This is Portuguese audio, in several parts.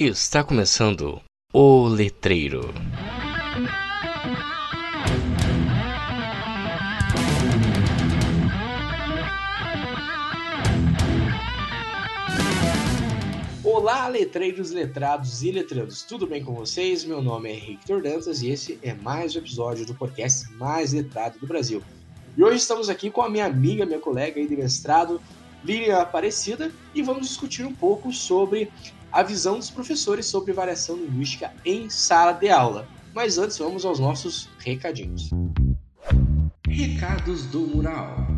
Está começando o Letreiro. Olá, letreiros, letrados e letrandos, tudo bem com vocês? Meu nome é Victor Dantas e esse é mais um episódio do podcast mais letrado do Brasil. E hoje estamos aqui com a minha amiga, minha colega aí de mestrado, Lilian Aparecida, e vamos discutir um pouco sobre a visão dos professores sobre variação linguística em sala de aula. Mas antes, vamos aos nossos recadinhos. Recados do Mural.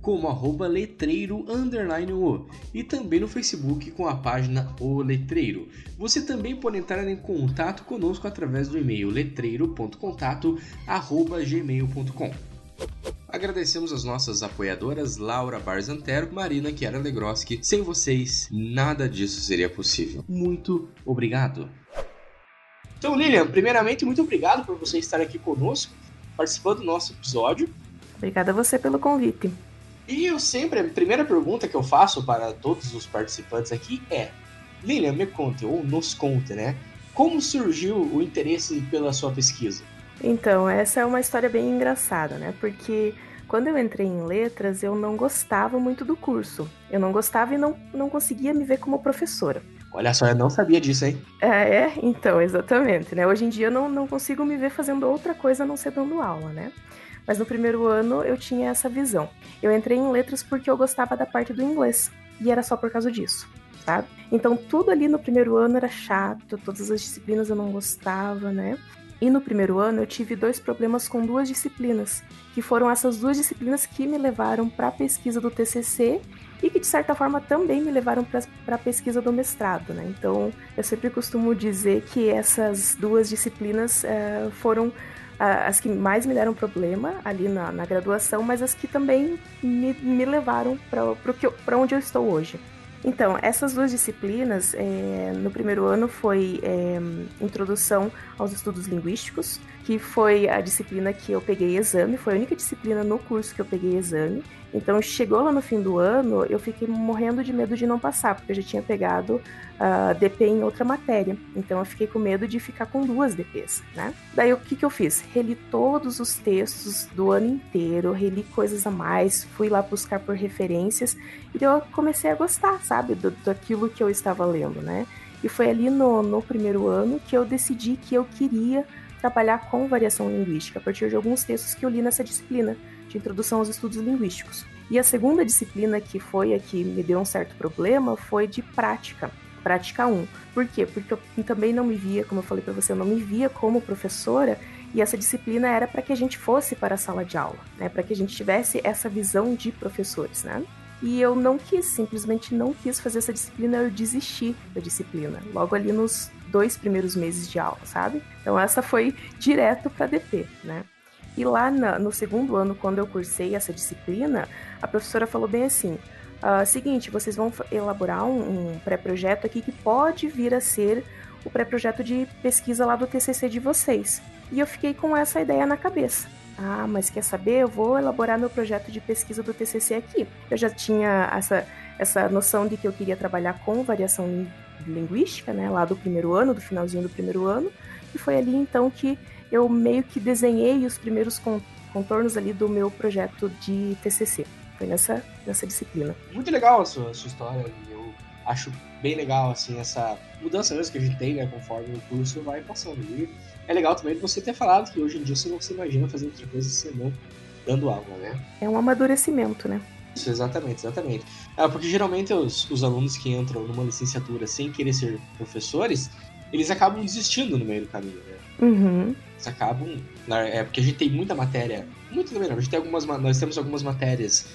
como arroba letreiro underline o e também no Facebook com a página O Letreiro. Você também pode entrar em contato conosco através do e-mail letreiro.contato arroba gmail.com. Agradecemos as nossas apoiadoras Laura Barzantero, Marina Chiara Legroski. Sem vocês, nada disso seria possível. Muito obrigado. Então, Lilian, primeiramente, muito obrigado por você estar aqui conosco, participando do nosso episódio. Obrigada a você pelo convite. E eu sempre, a primeira pergunta que eu faço para todos os participantes aqui é: Lilian, me conte, ou nos conte, né? Como surgiu o interesse pela sua pesquisa? Então, essa é uma história bem engraçada, né? Porque quando eu entrei em letras, eu não gostava muito do curso. Eu não gostava e não, não conseguia me ver como professora. Olha só, eu não sabia disso, hein? É, é então, exatamente, né? Hoje em dia eu não, não consigo me ver fazendo outra coisa a não ser dando aula, né? Mas no primeiro ano eu tinha essa visão. Eu entrei em letras porque eu gostava da parte do inglês. E era só por causa disso, sabe? Então tudo ali no primeiro ano era chato, todas as disciplinas eu não gostava, né? E no primeiro ano eu tive dois problemas com duas disciplinas, que foram essas duas disciplinas que me levaram para a pesquisa do TCC e que de certa forma também me levaram para a pesquisa do mestrado, né? Então eu sempre costumo dizer que essas duas disciplinas é, foram as que mais me deram problema ali na, na graduação, mas as que também me, me levaram para onde eu estou hoje. Então, essas duas disciplinas, é, no primeiro ano foi é, Introdução aos Estudos Linguísticos, que foi a disciplina que eu peguei exame, foi a única disciplina no curso que eu peguei exame. Então, chegou lá no fim do ano, eu fiquei morrendo de medo de não passar, porque eu já tinha pegado uh, ah, DP em outra matéria. Então, eu fiquei com medo de ficar com duas DPs, né? Daí, o que, que eu fiz? Reli todos os textos do ano inteiro, reli coisas a mais, fui lá buscar por referências, e eu comecei a gostar, sabe, do, daquilo que eu estava lendo, né? E foi ali no, no primeiro ano que eu decidi que eu queria trabalhar com variação linguística, a partir de alguns textos que eu li nessa disciplina de introdução aos estudos linguísticos. E a segunda disciplina que foi a que me deu um certo problema foi de prática. Prática 1. Por quê? Porque eu também não me via, como eu falei para você, eu não me via como professora e essa disciplina era para que a gente fosse para a sala de aula, né? Para que a gente tivesse essa visão de professores, né? E eu não quis, simplesmente não quis fazer essa disciplina, eu desisti da disciplina, logo ali nos dois primeiros meses de aula, sabe? Então essa foi direto para DP, né? E lá na, no segundo ano, quando eu cursei essa disciplina, a professora falou bem assim: uh, seguinte, vocês vão elaborar um, um pré-projeto aqui que pode vir a ser o pré-projeto de pesquisa lá do TCC de vocês. E eu fiquei com essa ideia na cabeça. Ah, mas quer saber? Eu vou elaborar meu projeto de pesquisa do TCC aqui. Eu já tinha essa, essa noção de que eu queria trabalhar com variação linguística, né, lá do primeiro ano, do finalzinho do primeiro ano, e foi ali então que eu meio que desenhei os primeiros contornos ali do meu projeto de TCC. Foi nessa, nessa disciplina. Muito legal a sua, a sua história. Eu acho bem legal, assim, essa mudança mesmo que a gente tem, né, conforme o curso vai passando. E é legal também você ter falado que hoje em dia você não se imagina fazer outra coisa senão dando aula, né? É um amadurecimento, né? Isso, exatamente, exatamente. É, porque geralmente os, os alunos que entram numa licenciatura sem querer ser professores, eles acabam desistindo no meio do caminho, né? Uhum. Eles acabam. É porque a gente tem muita matéria. Muito também não. A gente tem algumas. Nós temos algumas matérias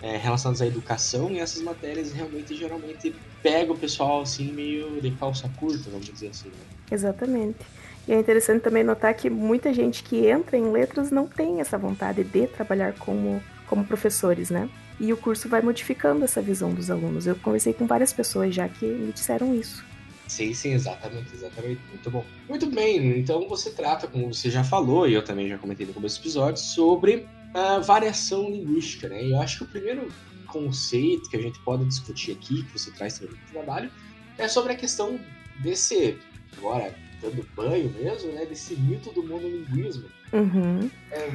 é, relacionadas à educação e essas matérias realmente geralmente pegam o pessoal assim meio de calça curta, vamos dizer assim. Né? Exatamente. E é interessante também notar que muita gente que entra em letras não tem essa vontade de trabalhar como, como professores, né? E o curso vai modificando essa visão dos alunos. Eu conversei com várias pessoas já que me disseram isso. Sim, sim, exatamente, exatamente. Muito bom. Muito bem, então você trata, como você já falou, e eu também já comentei no começo do episódio, sobre a variação linguística, né? E eu acho que o primeiro conceito que a gente pode discutir aqui, que você traz também no trabalho, é sobre a questão desse, agora dando banho mesmo, né, desse mito do monolinguismo. Uhum. É,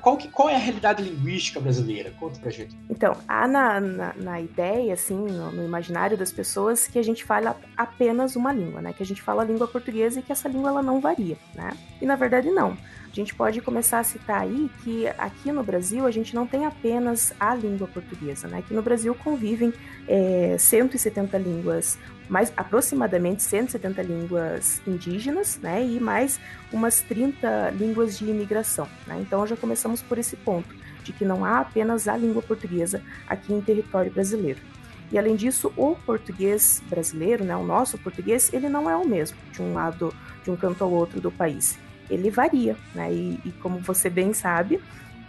qual, que, qual é a realidade linguística brasileira? Conta pra gente. Então, há na, na, na ideia, assim, no, no, imaginário das pessoas, que a gente fala apenas uma língua, né? Que a gente fala a língua portuguesa e que essa língua ela não varia, né? E na verdade não. A gente pode começar a citar aí que aqui no Brasil a gente não tem apenas a língua portuguesa, né? Aqui no Brasil convivem é, 170 línguas mais aproximadamente 170 línguas indígenas, né, e mais umas 30 línguas de imigração. Né? Então já começamos por esse ponto, de que não há apenas a língua portuguesa aqui em território brasileiro. E além disso, o português brasileiro, né, o nosso português, ele não é o mesmo de um lado, de um canto ao outro do país. Ele varia, né? E, e como você bem sabe,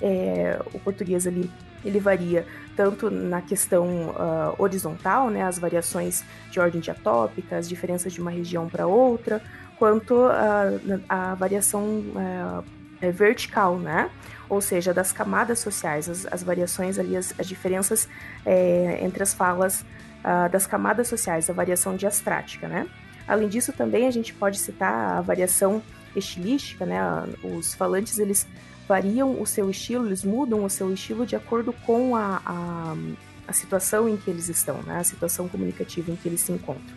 é, o português ali ele varia tanto na questão uh, horizontal, né, as variações de ordem diatópica, as diferenças de uma região para outra, quanto uh, a variação uh, vertical, né? Ou seja, das camadas sociais, as, as variações ali, as, as diferenças é, entre as falas das camadas sociais, a variação diastrática, né? Além disso, também a gente pode citar a variação estilística, né? Os falantes eles variam o seu estilo, eles mudam o seu estilo de acordo com a, a, a situação em que eles estão, né? a situação comunicativa em que eles se encontram.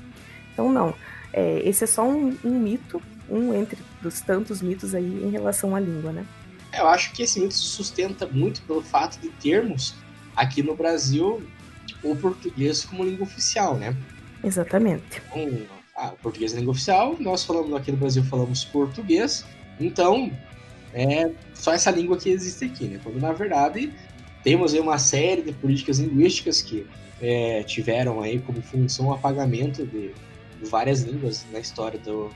Então, não, é, esse é só um, um, mito, um entre os tantos mitos aí em relação à língua, né? Eu acho que esse mito se sustenta muito pelo fato de termos aqui no Brasil o português como língua oficial, né? Exatamente. Então, ah, o português é língua oficial, nós falamos aqui no Brasil falamos português, então é só essa língua que existe aqui, né? Quando na verdade temos aí uma série de políticas linguísticas que é, tiveram aí como função o apagamento de várias línguas na história do,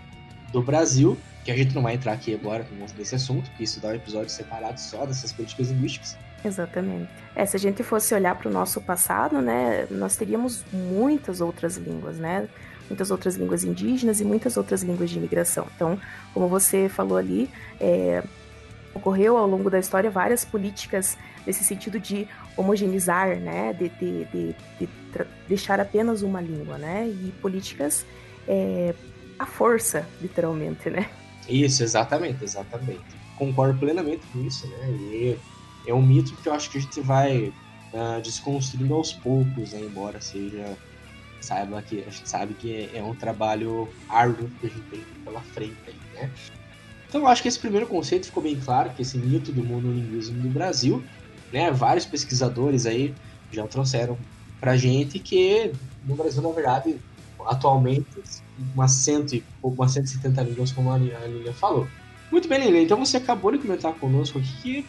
do Brasil, que a gente não vai entrar aqui agora nesse assunto, porque isso dá um episódio separado só dessas políticas linguísticas. Exatamente. É, se a gente fosse olhar para o nosso passado, né, nós teríamos muitas outras línguas, né? Muitas outras línguas indígenas e muitas outras línguas de imigração. Então, como você falou ali, é, ocorreu ao longo da história várias políticas nesse sentido de homogeneizar, né, de, de, de, de deixar apenas uma língua, né, e políticas é, à força, literalmente, né. Isso, exatamente, exatamente. Concordo plenamente com isso, né, e é um mito que eu acho que a gente vai uh, desconstruindo aos poucos, né, embora seja saiba que a gente sabe que é, é um trabalho árduo que a gente tem pela frente, né. Então eu acho que esse primeiro conceito ficou bem claro, que esse mito do monolinguismo no Brasil, né, vários pesquisadores aí já trouxeram pra gente que no Brasil, na verdade, atualmente, umas, cento umas 170 línguas, como a Lilian falou. Muito bem, Lilian, então você acabou de comentar conosco aqui que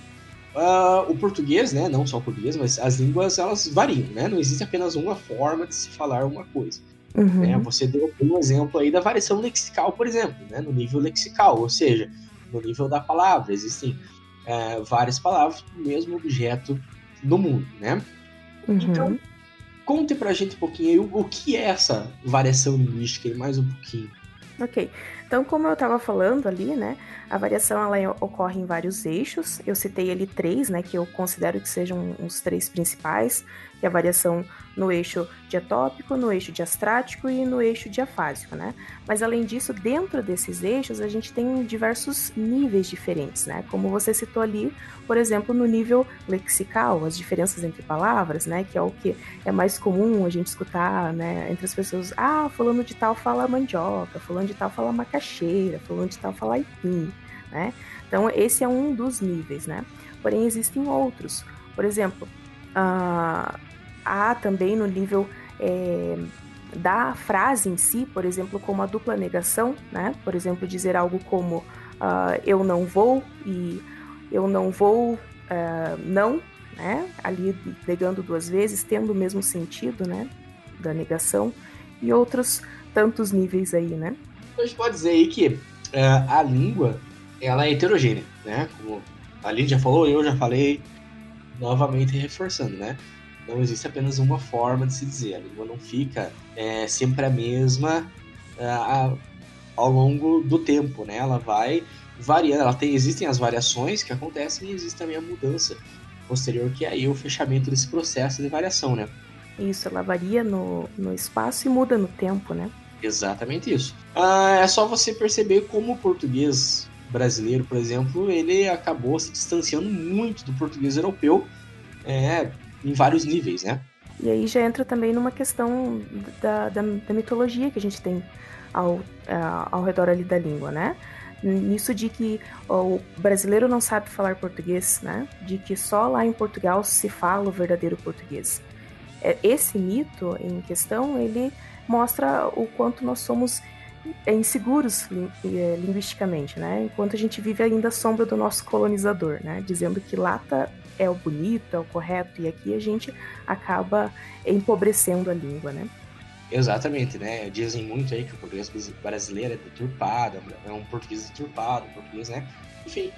uh, o português, né, não só o português, mas as línguas, elas variam, né? Não existe apenas uma forma de se falar uma coisa. Uhum. Né? Você deu um exemplo aí da variação lexical, por exemplo, né? no nível lexical, ou seja, no nível da palavra. Existem é, várias palavras para o mesmo objeto no mundo, né? Uhum. Então, conte pra gente um pouquinho aí o, o que é essa variação linguística, mais um pouquinho. Ok. Então, como eu estava falando ali, né, a variação ela ocorre em vários eixos. Eu citei ali três, né, que eu considero que sejam os três principais, que é a variação no eixo diatópico, no eixo diastrático e no eixo diafásico, né? Mas além disso, dentro desses eixos, a gente tem diversos níveis diferentes, né? Como você citou ali, por exemplo, no nível lexical, as diferenças entre palavras, né? Que é o que é mais comum a gente escutar, né? Entre as pessoas, ah, falando de tal fala mandioca, falando de tal fala macaxeira, falando de tal fala aipim, né? Então, esse é um dos níveis, né? Porém, existem outros. Por exemplo, uh, há também no nível é, da frase em si, por exemplo, como a dupla negação, né? Por exemplo, dizer algo como uh, eu não vou e eu não vou, uh, não, né? Ali negando duas vezes, tendo o mesmo sentido, né? Da negação e outros tantos níveis aí, né? A gente pode dizer aí que uh, a língua ela é heterogênea, né? Como a Lídia já falou, eu já falei, novamente reforçando, né? Não existe apenas uma forma de se dizer. A língua não fica é, sempre a mesma uh, ao longo do tempo, né? Ela vai variando, ela tem, existem as variações que acontecem e existe também a mudança posterior, que é aí o fechamento desse processo de variação, né? Isso, ela varia no, no espaço e muda no tempo, né? Exatamente isso. Ah, é só você perceber como o português brasileiro, por exemplo, ele acabou se distanciando muito do português europeu é, em vários níveis, né? E aí já entra também numa questão da, da, da mitologia que a gente tem ao, ao redor ali da língua, né? Nisso de que o brasileiro não sabe falar português, né? De que só lá em Portugal se fala o verdadeiro português. É, esse mito em questão, ele mostra o quanto nós somos inseguros é, linguisticamente, né? Enquanto a gente vive ainda a sombra do nosso colonizador, né? Dizendo que lá tá, é o bonito, é o correto, e aqui a gente acaba empobrecendo a língua, né? Exatamente, né? Dizem muito aí que o português brasileiro é deturpado, é um português deturpado, um português, né? Enfim.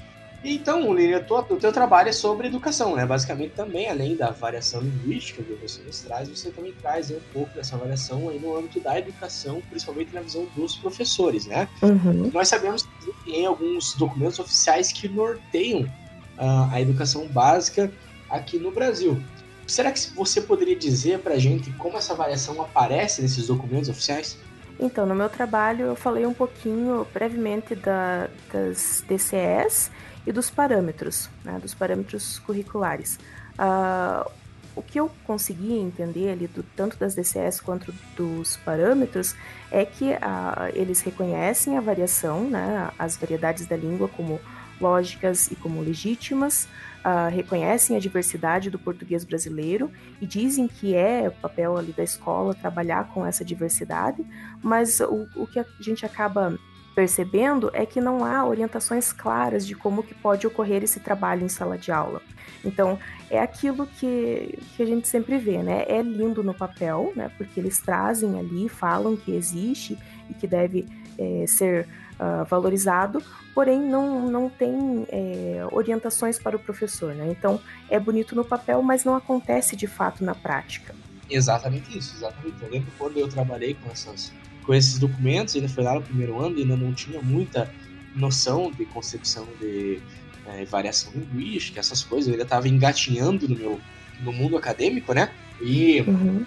Então, Lívia, o teu trabalho é sobre educação, né? Basicamente também, além da variação linguística que você nos traz, você também traz um pouco dessa variação aí no âmbito da educação, principalmente na visão dos professores, né? Uhum. Nós sabemos que tem alguns documentos oficiais que norteiam uh, a educação básica aqui no Brasil. Será que você poderia dizer para a gente como essa variação aparece nesses documentos oficiais? Então, no meu trabalho eu falei um pouquinho brevemente da, das DCEs e dos parâmetros, né, dos parâmetros curriculares. Uh, o que eu consegui entender ali, do, tanto das DCS quanto dos parâmetros, é que uh, eles reconhecem a variação, né, as variedades da língua como lógicas e como legítimas, uh, reconhecem a diversidade do português brasileiro e dizem que é papel ali da escola trabalhar com essa diversidade, mas o, o que a gente acaba percebendo é que não há orientações claras de como que pode ocorrer esse trabalho em sala de aula. Então, é aquilo que, que a gente sempre vê, né? É lindo no papel, né? Porque eles trazem ali, falam que existe e que deve é, ser uh, valorizado, porém não, não tem é, orientações para o professor, né? Então é bonito no papel, mas não acontece de fato na prática. Exatamente isso, exatamente. Eu lembro quando eu trabalhei com, essas, com esses documentos, ainda foi lá no primeiro ano, ainda não tinha muita noção de concepção de é, variação linguística, essas coisas, eu ainda estava engatinhando no meu no mundo acadêmico, né? E uhum.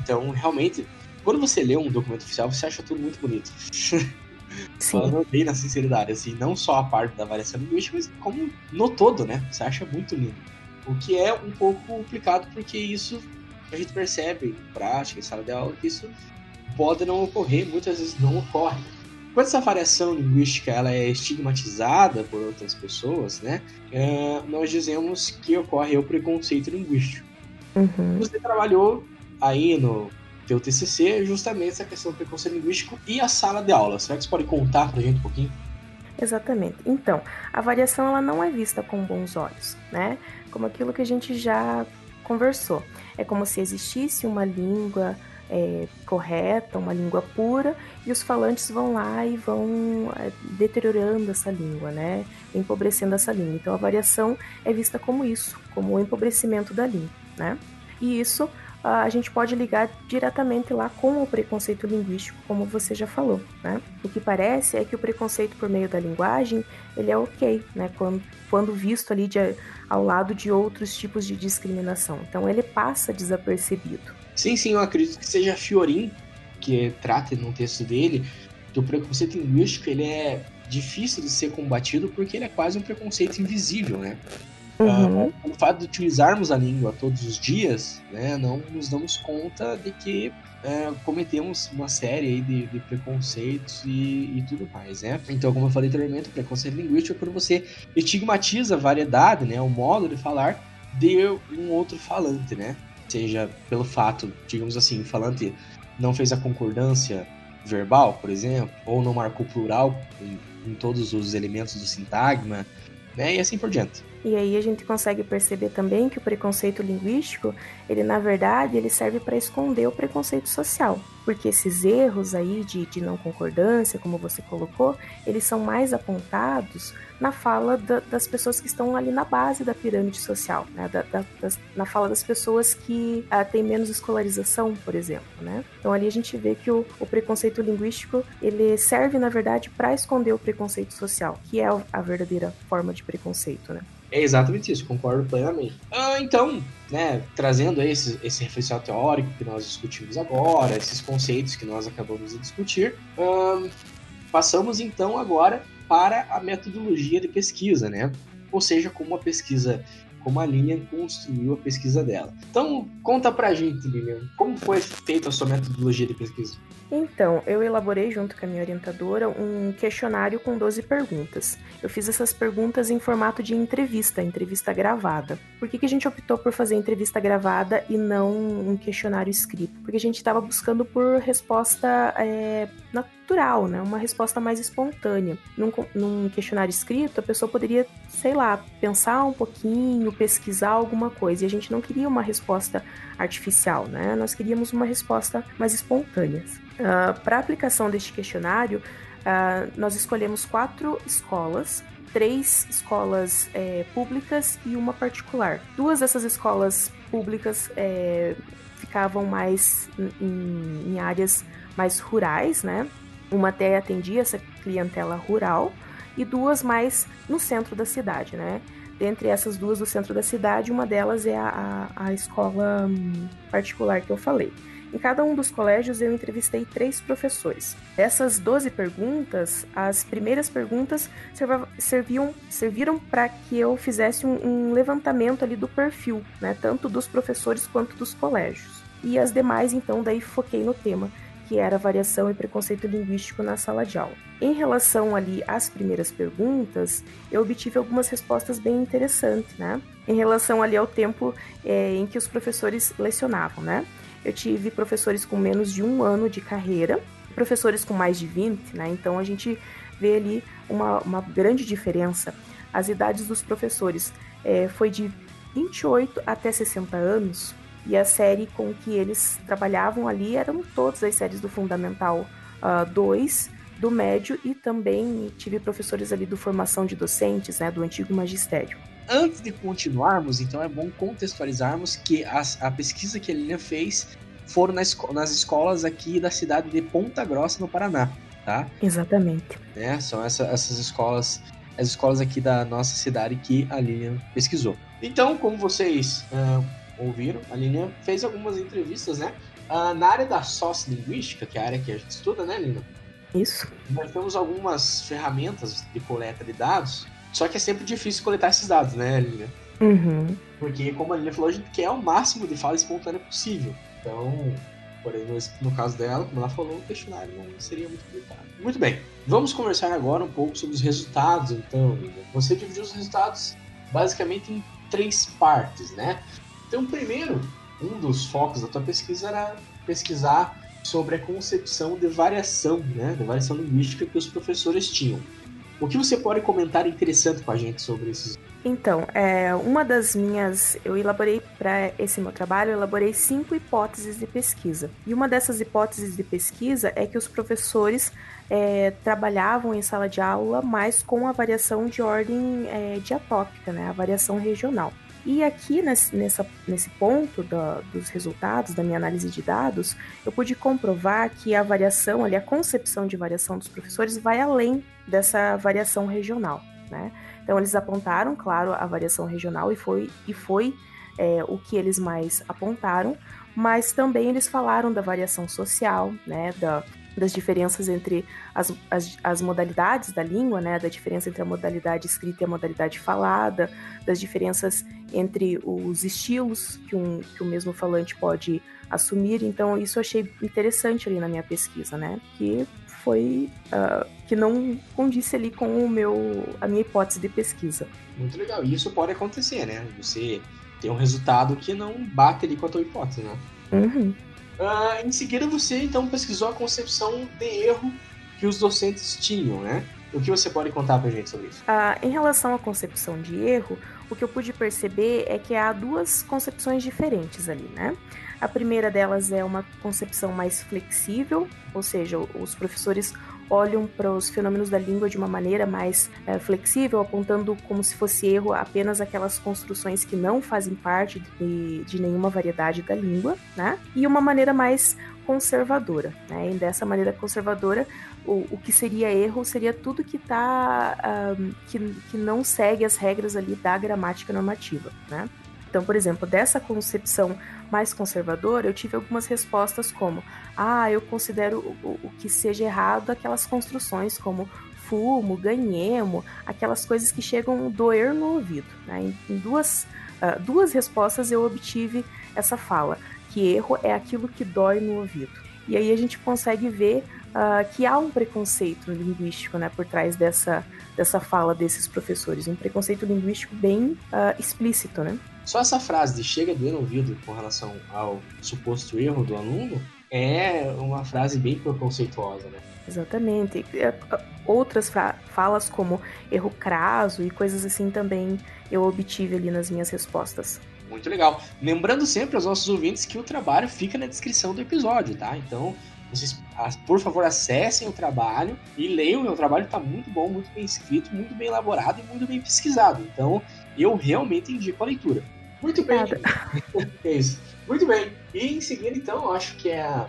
então realmente, quando você lê um documento oficial, você acha tudo muito bonito. Falando bem na sinceridade, assim, não só a parte da variação linguística, mas como no todo, né? Você acha muito lindo. O que é um pouco complicado, porque isso a gente percebe em prática, em sala de aula, que isso pode não ocorrer, muitas vezes não ocorre. Quando essa variação linguística ela é estigmatizada por outras pessoas, né? É, nós dizemos que ocorre o preconceito linguístico. Uhum. Você trabalhou aí no teu TCC justamente essa questão do preconceito linguístico e a sala de aula. Será que você pode contar pra gente um pouquinho? Exatamente. Então, a variação ela não é vista com bons olhos, né? Como aquilo que a gente já conversou. É como se existisse uma língua é, correta, uma língua pura, e os falantes vão lá e vão é, deteriorando essa língua, né? Empobrecendo essa língua. Então a variação é vista como isso, como o empobrecimento da língua, né? E isso a gente pode ligar diretamente lá com o preconceito linguístico, como você já falou, né? O que parece é que o preconceito por meio da linguagem, ele é ok, né? Quando, quando visto ali de, ao lado de outros tipos de discriminação. Então ele passa desapercebido. Sim, sim, eu acredito que seja Fiorin que trata no texto dele que o preconceito linguístico ele é difícil de ser combatido porque ele é quase um preconceito invisível, né? Uhum. Uh, o fato de utilizarmos a língua todos os dias, né, não nos damos conta de que uh, cometemos uma série de, de preconceitos e, e, tudo mais, né? Então, como eu falei anteriormente, o preconceito linguístico é quando você estigmatiza a variedade, né, o modo de falar de um outro falante, né? Seja pelo fato, digamos assim, o falante não fez a concordância verbal, por exemplo, ou não marcou plural em, em todos os elementos do sintagma, né, e assim por diante. E aí a gente consegue perceber também que o preconceito linguístico, ele na verdade, ele serve para esconder o preconceito social. Porque esses erros aí de, de não concordância, como você colocou, eles são mais apontados na fala da, das pessoas que estão ali na base da pirâmide social, né? Da, da, das, na fala das pessoas que ah, têm menos escolarização, por exemplo, né? Então ali a gente vê que o, o preconceito linguístico ele serve na verdade para esconder o preconceito social, que é a verdadeira forma de preconceito, né? É exatamente isso, concordo plenamente. Ah, então, né, trazendo esse, esse referencial teórico que nós discutimos agora, esses conceitos que nós acabamos de discutir, passamos então agora para a metodologia de pesquisa, né? Ou seja, como a pesquisa, como a Lilian construiu a pesquisa dela. Então, conta pra gente, Lilian, como foi feita a sua metodologia de pesquisa? Então, eu elaborei junto com a minha orientadora um questionário com 12 perguntas. Eu fiz essas perguntas em formato de entrevista, entrevista gravada. Por que, que a gente optou por fazer entrevista gravada e não um questionário escrito? Porque a gente estava buscando por resposta é, natural, né? Uma resposta mais espontânea. Num, num questionário escrito, a pessoa poderia, sei lá, pensar um pouquinho, pesquisar alguma coisa. E a gente não queria uma resposta artificial, né? Nós queríamos uma resposta mais espontânea. Uh, ah, Para aplicação deste questionário, uh, nós escolhemos quatro escolas três escolas é, públicas e uma particular. Duas dessas escolas públicas é, ficavam mais em, em, áreas mais rurais, né? Uma até atendia essa clientela rural e duas mais no centro da cidade, né? Dentre essas duas do centro da cidade, uma delas é a, a, a escola hum, particular que eu falei. Em cada um dos colégios eu entrevistei três professores. Dessas 12 perguntas, as primeiras perguntas serviam, serviram para que eu fizesse um, um, levantamento ali do perfil, né, tanto dos professores quanto dos colégios. E as demais, então, daí foquei no tema, que era variação e preconceito linguístico na sala de aula. Em relação ali às primeiras perguntas, eu obtive algumas respostas bem interessantes, né? Em relação ali ao tempo é, em que os professores lecionavam, né? Eu tive professores com menos de um ano de carreira, professores com mais de 20, né? Então a gente vê ali uma, uma grande diferença. As idades dos professores é, foi de 28 até 60 anos, e a série com que eles trabalhavam ali eram todas as séries do Fundamental 2, uh, ah, do médio e também tive professores ali do formação de docentes, né, do antigo magistério. Antes de continuarmos, então é bom contextualizarmos que a, a pesquisa que a Lilian fez foram nas, nas escolas aqui da cidade de Ponta Grossa, no Paraná, tá? Exatamente. É, são essa, essas escolas, as escolas aqui da nossa cidade que a Lilian pesquisou. Então, como vocês uh, ouviram, a Lilian fez algumas entrevistas, né? Uh, na área da sociolinguística, que é a área que a gente estuda, né, Lilian? Isso. Nós temos algumas ferramentas de coleta de dados só que é sempre difícil coletar esses dados, né, Lilian? Uhum. Porque, como a Lilian falou, a gente quer o máximo de fala espontânea possível. Então, por exemplo, no caso dela, como ela falou, o questionário não seria muito complicado. Muito bem, vamos conversar agora um pouco sobre os resultados, então, Lilian. Você dividiu os resultados basicamente em três partes, né? Então, primeiro, um dos focos da tua pesquisa era pesquisar sobre a concepção de variação, né, de variação linguística que os professores tinham. O que você pode comentar interessante com a gente sobre esses? Então, é, uma das minhas, eu elaborei para esse meu trabalho, eu elaborei cinco hipóteses de pesquisa. E uma dessas hipóteses de pesquisa é que os professores é, trabalhavam em sala de aula mais com a variação de ordem é, diatópica, né, a variação regional. E aqui nesse, nessa, nesse ponto da, dos resultados da minha análise de dados, eu pude comprovar que a variação, ali, a concepção de variação dos professores vai além dessa variação regional. Né? Então eles apontaram, claro, a variação regional e foi, e foi é, o que eles mais apontaram, mas também eles falaram da variação social, né, da, das diferenças entre as, as, as, modalidades da língua, né, da diferença entre a modalidade escrita e a modalidade falada, das diferenças entre os estilos que um, que o mesmo falante pode assumir. Então, isso eu achei interessante ali na minha pesquisa, né, que foi uh, que não condisse ali com o meu a minha hipótese de pesquisa. Muito legal. E isso pode acontecer, né? Você tem um resultado que não bate ali com a tua hipótese, né? Uhum. Uh, em seguida, você então pesquisou a concepção de erro que os docentes tinham, né? O que você pode contar pra gente sobre isso? Uh, em relação à concepção de erro, o que eu pude perceber é que há duas concepções diferentes ali, né? A primeira delas é uma concepção mais flexível, ou seja, os professores olham para os fenômenos da língua de uma maneira mais é, flexível, apontando como se fosse erro apenas aquelas construções que não fazem parte de, de nenhuma variedade da língua, né? E uma maneira mais conservadora, né? E dessa maneira conservadora, o, o que seria erro seria tudo que tá um, que, que não segue as regras ali da gramática normativa, né? Então, por exemplo, dessa concepção mais conservadora, eu tive algumas respostas como: ah, eu considero o, o que seja errado aquelas construções como fumo, ganhemo, aquelas coisas que chegam doer no ouvido. Né? Em, duas, uh, duas respostas eu obtive essa fala, que erro é aquilo que dói no ouvido. E aí a gente consegue ver uh, que há um preconceito linguístico né, por trás dessa, dessa fala desses professores, um preconceito linguístico bem uh, explícito, né? Só essa frase de chega doer no ouvido com relação ao suposto erro do aluno é uma frase bem preconceituosa, né? Exatamente. É, outras falas como erro craso e coisas assim também eu obtive ali nas minhas respostas. Muito legal. Lembrando sempre aos nossos ouvintes que o trabalho fica na descrição do episódio, tá? Então, vocês, por favor, acessem o trabalho e leiam. O meu trabalho está muito bom, muito bem escrito, muito bem elaborado e muito bem pesquisado. Então, eu realmente indico a leitura. Muito bem. é isso. Muito bem. E em seguida, então, acho que é a,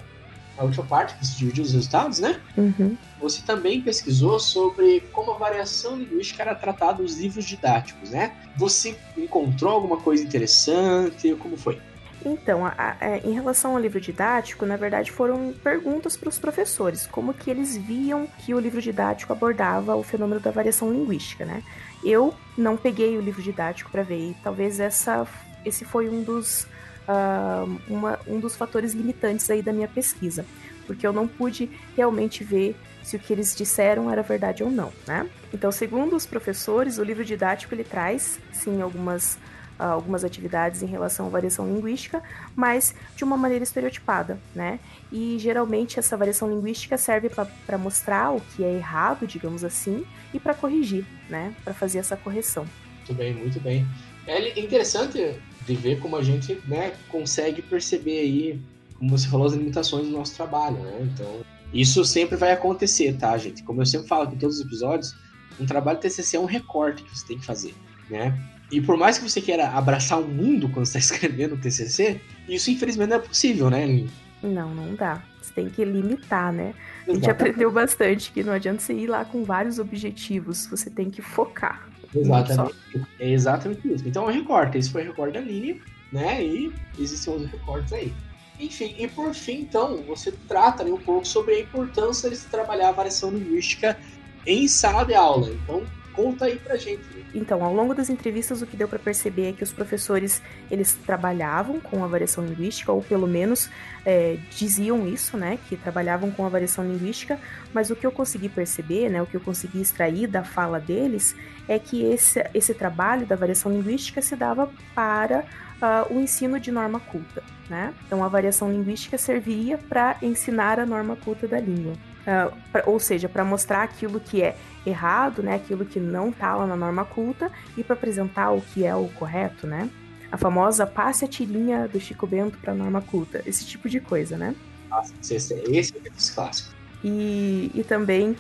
a última parte que você dividiu os resultados, né? Uhum. Você também pesquisou sobre como a variação linguística era tratada nos livros didáticos, né? Você encontrou alguma coisa interessante? Como foi? Então, a, a, é, em relação ao livro didático, na verdade foram perguntas para os professores, como que eles viam que o livro didático abordava o fenômeno da variação linguística, né? Eu não peguei o livro didático para ver, e talvez essa esse foi um dos, uh, uma, um dos fatores limitantes aí da minha pesquisa, porque eu não pude realmente ver se o que eles disseram era verdade ou não, né? Então, segundo os professores, o livro didático ele traz, sim, algumas, algumas atividades em relação à variação linguística, mas de uma maneira estereotipada, né? E geralmente essa variação linguística serve para mostrar o que é errado, digamos assim, e para corrigir, né? Para fazer essa correção. Muito bem, muito bem. É interessante de ver como a gente né, consegue perceber aí, como você falou, as limitações do nosso trabalho, né? Então, isso sempre vai acontecer, tá, gente? Como eu sempre falo aqui em todos os episódios, um trabalho TCC é um recorte que você tem que fazer, né? E por mais que você queira abraçar o mundo quando está escrevendo o TCC, isso infelizmente não é possível, né, Aline? Não, não dá. Você tem que limitar, né? A gente aprendeu bastante que não adianta você ir lá com vários objetivos, você tem que focar. Exatamente. É exatamente isso. Então é recorte. Esse foi o recorte da linha, né? E existem outros recortes aí. Enfim, e por fim, então, você trata ali um pouco sobre a importância de se trabalhar a variação linguística em sala de aula. Então, conta aí pra gente. Então, ao longo das entrevistas, o que deu para perceber é que os professores eles trabalhavam com a variação linguística, ou pelo menos é, diziam isso, né, que trabalhavam com a variação linguística. Mas o que eu consegui perceber, né, o que eu consegui extrair da fala deles, é que esse, esse trabalho da variação linguística se dava para uh, o ensino de norma culta. Né? Então, a variação linguística servia para ensinar a norma culta da língua. Uh, pra, ou seja, para mostrar aquilo que é errado, né, aquilo que não está lá na norma culta, e para apresentar o que é o correto, né? A famosa passe a tirinha do Chico Bento para a norma culta, esse tipo de coisa, né? Nossa, esse, esse é o clássico. E, e também uh,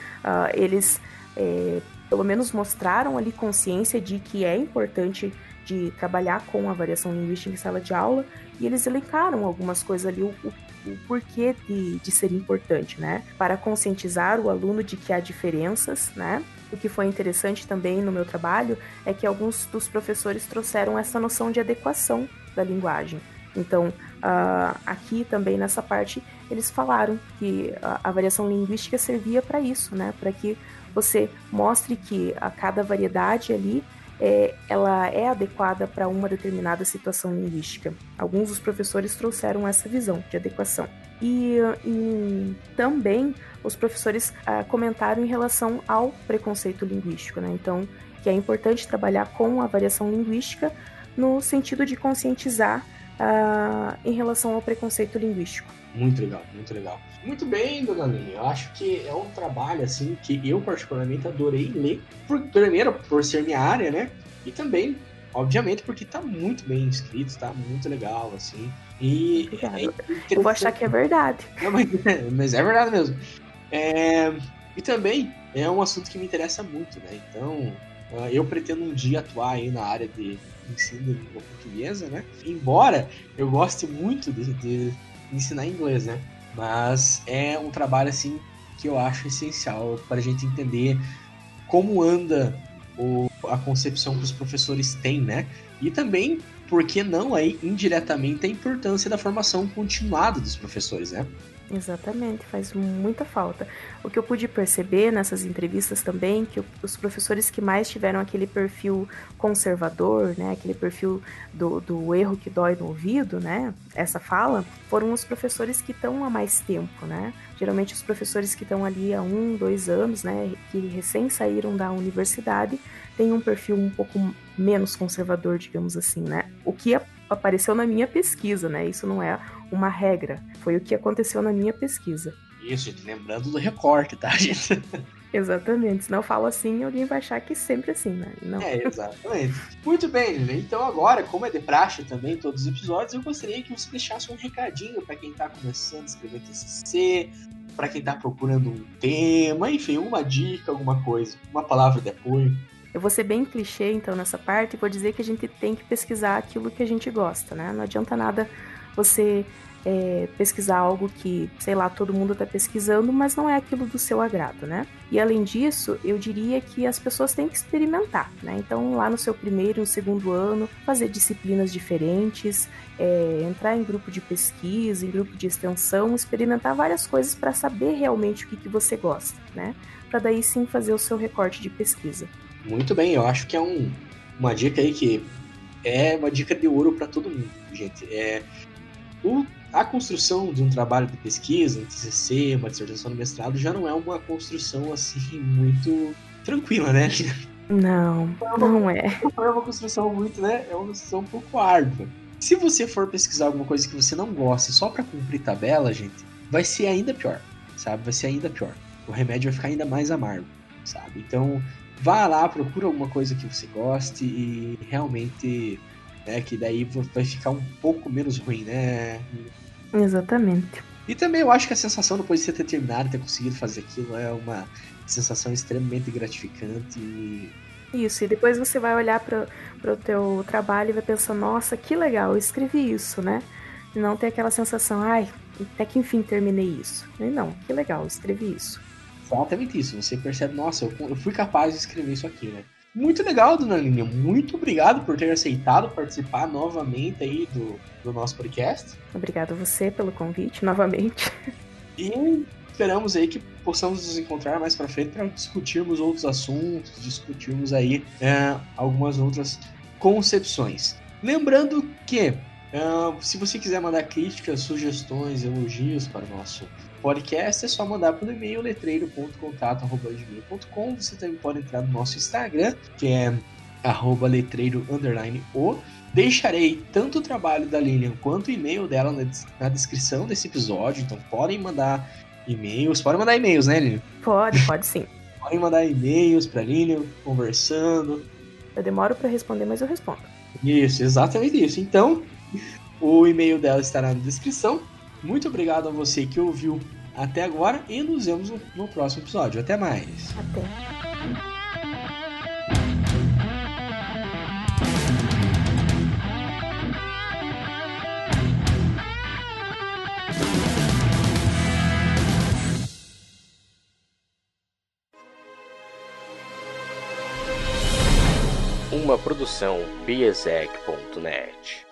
eles, é, pelo menos, mostraram ali consciência de que é importante de trabalhar com a variação linguística em sala de aula, e eles elencaram algumas coisas ali, o, o o porquê de, de ser importante, né? Para conscientizar o aluno de que há diferenças, né? O que foi interessante também no meu trabalho é que alguns dos professores trouxeram essa noção de adequação da linguagem. Então, uh, aqui também nessa parte, eles falaram que a, variação linguística servia para isso, né? Para que você mostre que a cada variedade ali é, ela é adequada para uma determinada situação linguística. Alguns dos professores trouxeram essa visão de adequação. E, e também os professores ah, comentaram em relação ao preconceito linguístico, né? Então, que é importante trabalhar com a variação linguística no sentido de conscientizar em relação ao preconceito linguístico. Muito legal, muito legal. Muito bem, dona Aline. Eu acho que é um trabalho assim que eu particularmente adorei ler. Por, primeiro, por ser minha área, né? E também, Obviamente, porque tá muito bem escrito, tá muito legal, assim. E. É eu vou achar que é verdade. Não, mas, mas, é verdade mesmo. É, e também é um assunto que me interessa muito, né? Então, ah, eu pretendo um dia atuar aí na área de ensino de língua portuguesa, né? Embora eu goste muito de, de ensinar inglês, né? Mas é um trabalho, assim, que eu acho essencial para a gente entender como anda o, a concepção que os professores têm, né? E também, por que não aí, indiretamente, a importância da formação continuada dos professores, né? Exatamente, faz muita falta. O que eu pude perceber nessas entrevistas também, que os professores que mais tiveram aquele perfil conservador, né, aquele perfil do, do erro que dói no ouvido, né, essa fala, foram os professores que estão há mais tempo, né. Geralmente os professores que estão ali há um, dois anos, né, que recém saíram da universidade, têm um perfil um pouco menos conservador, digamos assim, né. O que apareceu na minha pesquisa, né? Isso não é uma regra. Foi o que aconteceu na minha pesquisa. Isso, gente, lembrando do recorte, tá, gente? Exatamente. Se não falo assim, alguém vai achar que sempre assim, né? Não. É, exatamente. Muito bem? Então agora, como é de praxe também todos os episódios, eu gostaria que você deixasse um recadinho para quem tá começando a escrever TCC, para quem tá procurando um tema, enfim, uma dica, alguma coisa, uma palavra de apoio. Eu vou ser bem clichê, então, nessa parte, e vou dizer que a gente tem que pesquisar aquilo que a gente gosta, né? Não adianta nada você é, pesquisar algo que, sei lá, todo mundo está pesquisando, mas não é aquilo do seu agrado, né? E além disso, eu diria que as pessoas têm que experimentar, né? Então, lá no seu primeiro e segundo ano, fazer disciplinas diferentes, é, entrar em grupo de pesquisa, em grupo de extensão, experimentar várias coisas para saber realmente o que, que você gosta, né? Para daí sim fazer o seu recorte de pesquisa. Muito bem, eu acho que é um, uma dica aí que é uma dica de ouro para todo mundo, gente. É, o, a construção de um trabalho de pesquisa, um TCC, uma dissertação de mestrado, já não é uma construção assim muito tranquila, né? Não, não é. Não é uma construção muito, né? É uma construção um pouco árdua. Se você for pesquisar alguma coisa que você não gosta só para cumprir tabela, gente, vai ser ainda pior, sabe? Vai ser ainda pior. O remédio vai ficar ainda mais amargo, sabe? Então, vá lá, procura alguma coisa que você goste e realmente, né, que daí vai ficar um pouco menos ruim, né? Exatamente. E também eu acho que a sensação depois de você ter terminado, ter conseguido fazer aquilo, é uma sensação extremamente gratificante. E... Isso, e depois você vai olhar para o teu trabalho e vai pensar, nossa, que legal, eu escrevi isso, né? E não ter aquela sensação, ai, até que enfim terminei isso. E não, que legal, eu escrevi isso. Exatamente isso. Você percebe, nossa, eu, eu fui capaz de escrever isso aqui, né? Muito legal, dona Aline. Muito obrigado por ter aceitado participar novamente aí do, do nosso podcast. Obrigado a você pelo convite novamente. E esperamos aí que possamos nos encontrar mais para frente para discutirmos outros assuntos, discutirmos aí é, algumas outras concepções. Lembrando que uh, se você quiser mandar críticas, sugestões, elogios para o nosso podcast, é só mandar pelo e-mail letreiro.contato.gmail.com. Você também pode entrar no nosso Instagram, que é arroba letreiro o. Deixarei tanto o trabalho da Lilian quanto o e-mail dela na, na descrição desse episódio, então podem mandar e-mails. Podem mandar e-mails, né, Lilian? Pode, pode sim. podem mandar e-mails para Lilian, conversando. Eu demoro para responder, mas eu respondo. Isso, exatamente isso. Então, o e-mail dela estará na descrição. Muito obrigado a você que ouviu até agora e nos vemos no, no próximo episódio. Até mais. Até. Uma produção biesec.net